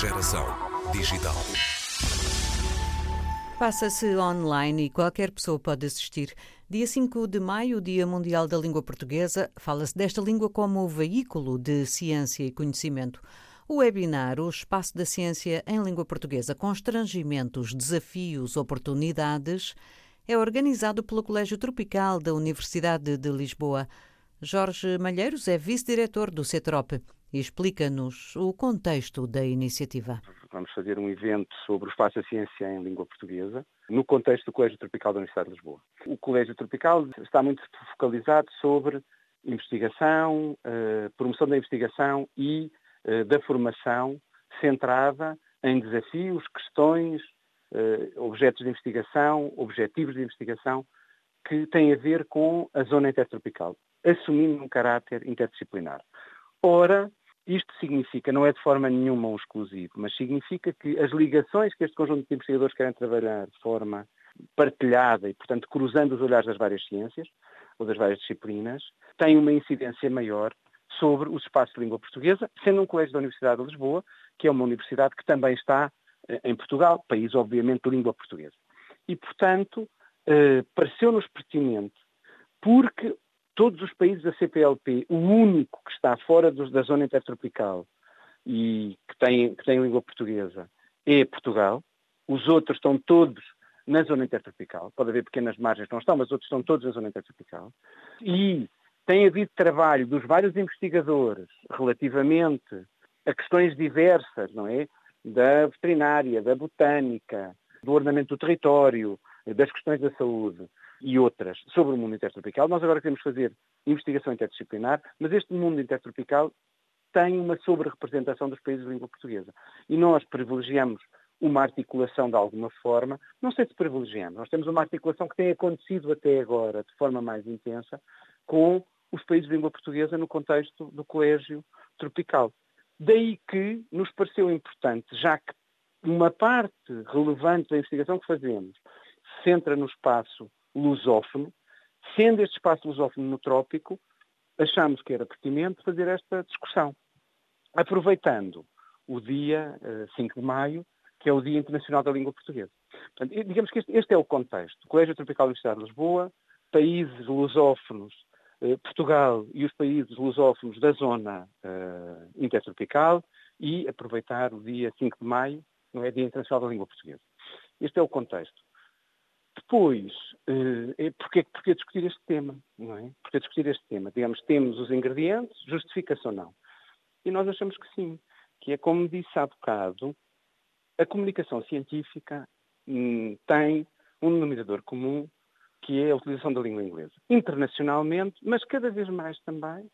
Geração digital. Passa-se online e qualquer pessoa pode assistir. Dia 5 de maio, Dia Mundial da Língua Portuguesa, fala-se desta língua como veículo de ciência e conhecimento. O webinar O Espaço da Ciência em Língua Portuguesa, Constrangimentos, Desafios, Oportunidades, é organizado pelo Colégio Tropical da Universidade de Lisboa. Jorge Malheiros é vice-diretor do CETROP explica-nos o contexto da iniciativa. Vamos fazer um evento sobre o espaço da ciência em língua portuguesa, no contexto do Colégio Tropical da Universidade de Lisboa. O Colégio Tropical está muito focalizado sobre investigação, eh, promoção da investigação e eh, da formação centrada em desafios, questões, eh, objetos de investigação, objetivos de investigação que têm a ver com a zona intertropical, assumindo um caráter interdisciplinar. Ora, isto significa, não é de forma nenhuma um exclusivo, mas significa que as ligações que este conjunto de investigadores querem trabalhar de forma partilhada e, portanto, cruzando os olhares das várias ciências ou das várias disciplinas, têm uma incidência maior sobre os espaços de língua portuguesa, sendo um colégio da Universidade de Lisboa, que é uma universidade que também está eh, em Portugal, país obviamente de língua portuguesa. E, portanto, eh, pareceu-nos pertinente, porque todos os países da CPLP, o único que está fora dos, da zona intertropical e que tem, que tem língua portuguesa é Portugal, os outros estão todos na zona intertropical, pode haver pequenas margens que não estão, mas outros estão todos na zona intertropical, e tem havido trabalho dos vários investigadores relativamente a questões diversas, não é? Da veterinária, da botânica, do ordenamento do território, das questões da saúde e outras sobre o mundo intertropical. Nós agora queremos fazer investigação interdisciplinar, mas este mundo intertropical tem uma sobre-representação dos países de língua portuguesa. E nós privilegiamos uma articulação de alguma forma, não sei se privilegiamos, nós temos uma articulação que tem acontecido até agora de forma mais intensa com os países de língua portuguesa no contexto do colégio tropical. Daí que nos pareceu importante, já que uma parte relevante da investigação que fazemos centra no espaço lusófono, sendo este espaço lusófono no trópico, achamos que era pertinente fazer esta discussão. Aproveitando o dia uh, eh, 5 de maio, que é o Dia Internacional da Língua Portuguesa. Portanto, digamos que este, este é o contexto. Colégio Tropical da Universidade de Lisboa, países lusófonos eh, Portugal e os países lusófonos da zona uh, intertropical e aproveitar o dia 5 de maio, não é Dia Internacional da Língua Portuguesa. Este é o contexto. Depois, uh, é porque, porque discutir este tema, não é? Discutir este tema? Digamos, temos os ingredientes, justifica-se ou não? E nós achamos que sim, que é como disse há bocado, a comunicação científica hum, tem um denominador comum que é a utilização da língua inglesa. Internacionalmente, mas cada vez mais também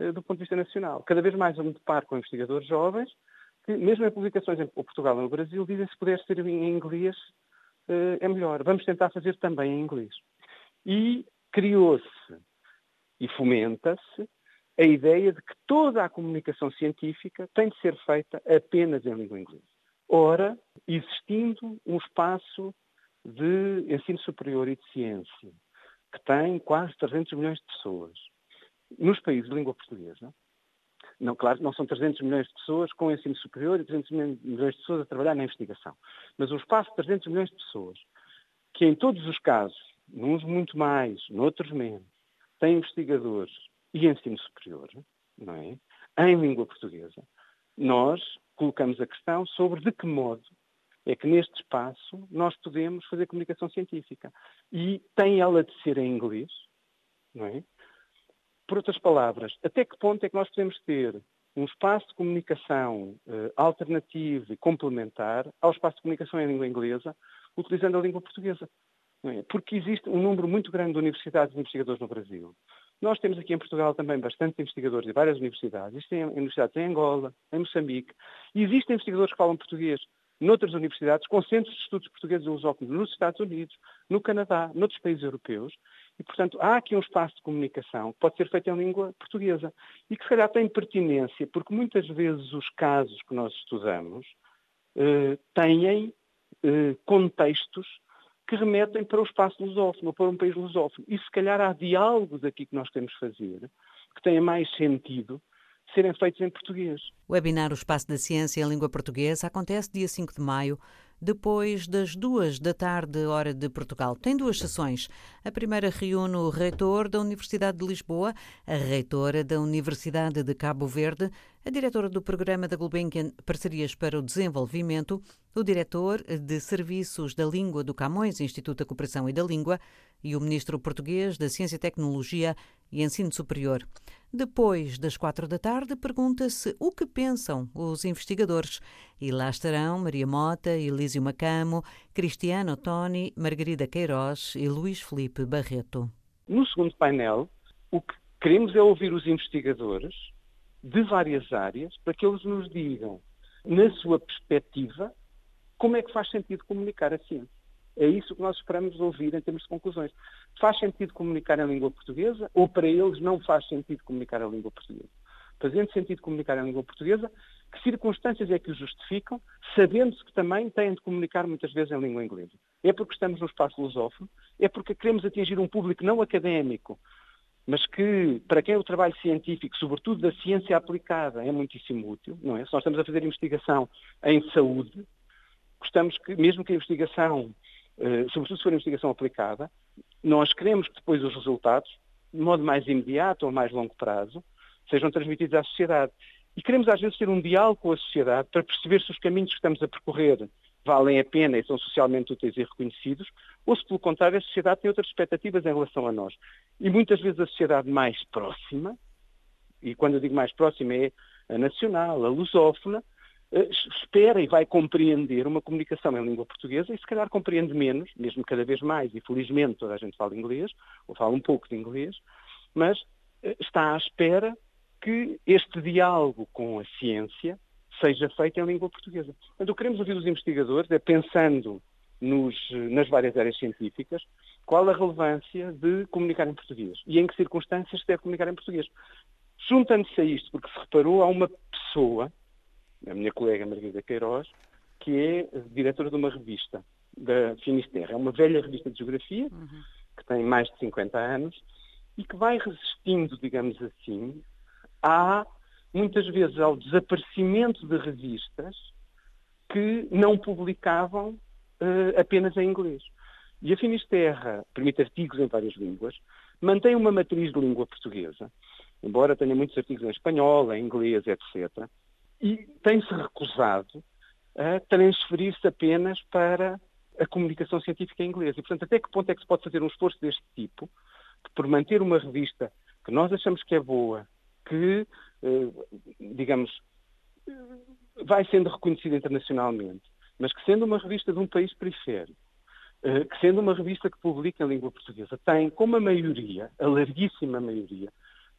eh, do ponto de vista nacional. Cada vez mais eu me deparo com investigadores jovens que, mesmo em publicações em Portugal ou no Brasil, dizem se puder ser em inglês eh, é melhor. Vamos tentar fazer também em inglês. E criou-se e fomenta-se a ideia de que toda a comunicação científica tem de ser feita apenas em língua inglesa. Ora, existindo um espaço de ensino superior e de ciência, que tem quase 300 milhões de pessoas, nos países de língua portuguesa, não, claro, não são 300 milhões de pessoas com ensino superior e 300 milhões de pessoas a trabalhar na investigação, mas um espaço de 300 milhões de pessoas, que em todos os casos, uns muito mais, noutros menos, tem investigadores e ensino superior, não é? Em língua portuguesa, nós colocamos a questão sobre de que modo é que neste espaço nós podemos fazer comunicação científica. E tem ela de ser em inglês, não é? Por outras palavras, até que ponto é que nós podemos ter um espaço de comunicação uh, alternativo e complementar ao espaço de comunicação em língua inglesa, utilizando a língua portuguesa? É? Porque existe um número muito grande de universidades e investigadores no Brasil. Nós temos aqui em Portugal também bastantes investigadores de várias universidades. Existem universidades em Angola, em Moçambique, e existem investigadores que falam português noutras universidades, com centros de estudos portugueses e nos Estados Unidos, no Canadá, noutros países europeus, e, portanto, há aqui um espaço de comunicação que pode ser feito em língua portuguesa e que, se calhar, tem pertinência, porque muitas vezes os casos que nós estudamos eh, têm eh, contextos que remetem para o espaço lusófono, para um país lusófono. E, se calhar, há diálogos aqui que nós de fazer que têm mais sentido serem feitos em português. O webinar O Espaço da Ciência em Língua Portuguesa acontece dia 5 de maio depois das duas da tarde, hora de Portugal. Tem duas sessões. A primeira reúne o reitor da Universidade de Lisboa, a reitora da Universidade de Cabo Verde, a diretora do programa da Gulbenkian Parcerias para o Desenvolvimento, o diretor de Serviços da Língua do Camões Instituto da Cooperação e da Língua e o ministro português da Ciência e Tecnologia e Ensino Superior. Depois das quatro da tarde, pergunta-se o que pensam os investigadores. E lá estarão Maria Mota, Elísio Macamo, Cristiano Toni, Margarida Queiroz e Luís Felipe Barreto. No segundo painel, o que queremos é ouvir os investigadores de várias áreas para que eles nos digam, na sua perspectiva, como é que faz sentido comunicar a ciência. É isso que nós esperamos ouvir em termos de conclusões. Faz sentido comunicar em língua portuguesa ou para eles não faz sentido comunicar em língua portuguesa? Fazendo sentido comunicar em língua portuguesa, que circunstâncias é que o justificam, sabendo-se que também têm de comunicar muitas vezes em língua inglesa? É porque estamos no espaço lusófono? É porque queremos atingir um público não académico, mas que, para quem é o trabalho científico, sobretudo da ciência aplicada, é muitíssimo útil, não é? Se nós estamos a fazer investigação em saúde, gostamos que, mesmo que a investigação eh, sobretudo se for investigação aplicada, nós queremos que depois os resultados, de modo mais imediato ou mais longo prazo, sejam transmitidos à sociedade. E queremos às vezes ter um diálogo com a sociedade para perceber se os caminhos que estamos a percorrer valem a pena e são socialmente úteis e reconhecidos, ou se pelo contrário a sociedade tem outras expectativas em relação a nós. E muitas vezes a sociedade mais próxima, e quando eu digo mais próxima é a nacional, a lusófona, eh, espera e vai compreender uma comunicação em língua portuguesa e se calhar compreende menos, mesmo cada vez mais, e felizmente toda a gente fala inglês, ou fala um pouco de inglês, mas eh, está à espera que este diálogo com a ciência seja feito em língua portuguesa. Portanto, o que queremos ouvir dos investigadores é pensando nos, nas várias áreas científicas, qual a relevância de comunicar em português e em que circunstâncias se deve comunicar em português. Juntando-se a isto, porque se reparou, há uma pessoa a minha colega Margarida Queiroz, que é diretora de uma revista da Finisterra. É uma velha revista de geografia, uhum. que tem mais de 50 anos, e que vai resistindo, digamos assim, a, muitas vezes, ao desaparecimento de revistas que não publicavam uh, apenas em inglês. E a Finisterra permite artigos em várias línguas, mantém uma matriz de língua portuguesa, embora tenha muitos artigos em espanhol, em inglês, etc e tem-se recusado a transferir-se apenas para a comunicação científica em inglês. E, portanto, até que ponto é que se pode fazer um esforço deste tipo, por manter uma revista que nós achamos que é boa, que, digamos, vai sendo reconhecida internacionalmente, mas que sendo uma revista de um país periférico, eh, que sendo uma revista que publica em língua portuguesa, tem, como a maioria, a larguíssima maioria,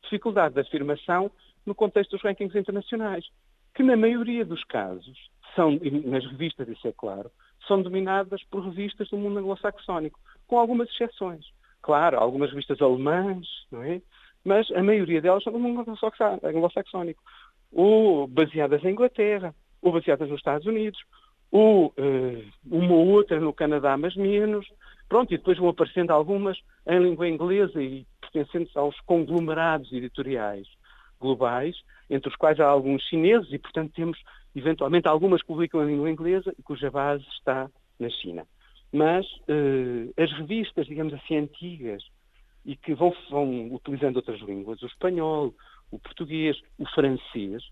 dificuldade de afirmação no contexto dos rankings internacionais que na maioria dos casos são, nas revistas isso é claro, são dominadas por revistas do mundo anglo-saxónico, com algumas exceções. Claro, algumas revistas alemãs, não é? Mas a maioria delas são do mundo anglo-saxónico. Ou baseadas em Inglaterra, ou baseadas nos Estados Unidos, ou uh, uma ou outra no Canadá, mas menos. Pronto, e depois vão aparecendo algumas em língua inglesa e pertencendo aos conglomerados editoriais globais, entre os quais há alguns chineses e, portanto, temos eventualmente algumas que publicam em língua inglesa e cuja base está na China. Mas eh, as revistas, digamos assim, antigas e que vão, vão utilizando outras línguas, o espanhol, o português, o francês,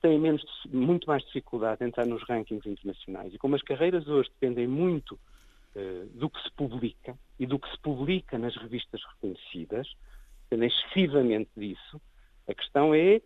têm menos, muito mais dificuldade em entrar nos rankings internacionais. E como as carreiras hoje dependem muito uh, do que se publica e do que se publica nas revistas reconhecidas, dependem excessivamente disso, a questão é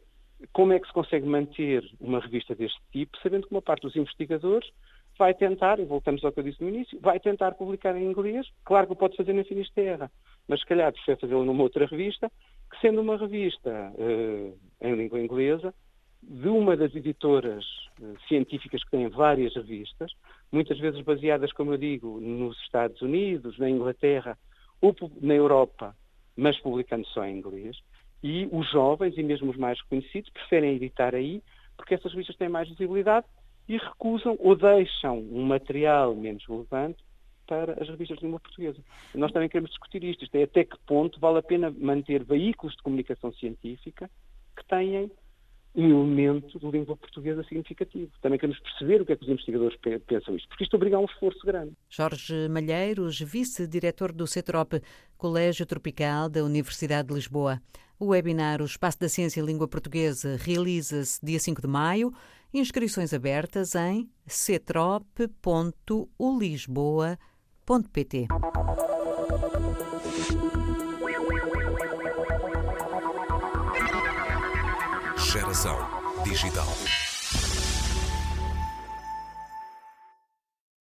como é que se consegue manter uma revista deste tipo, sabendo que uma parte dos investigadores vai tentar, e voltamos ao que eu disse no início, vai tentar publicar em inglês, claro que pode fazer na Finisterra, mas se calhar prefere fazê-lo numa outra revista, que sendo uma revista uh, em língua inglesa, de uma das editoras uh, científicas que tem várias revistas, muitas vezes baseadas, como eu digo, nos Estados Unidos, na Inglaterra ou na Europa, mas publicando só em inglês, e os jovens, e mesmo os mais reconhecidos, preferem editar aí, porque essas revistas têm mais visibilidade e recusam ou deixam um material menos relevante para as revistas de língua portuguesa. Nós também queremos discutir isto, isto é até que ponto vale a pena manter veículos de comunicação científica que têm um elemento de língua portuguesa significativo. Também queremos perceber o que é que os investigadores pensam isto, porque isto obriga a um esforço grande. Jorge Malheiros, vice-diretor do CETROP, Colégio Tropical da Universidade de Lisboa. O webinar O Espaço da Ciência e Língua Portuguesa realiza-se dia 5 de maio. Inscrições abertas em cetrop.ulisboa.pt. Geração Digital.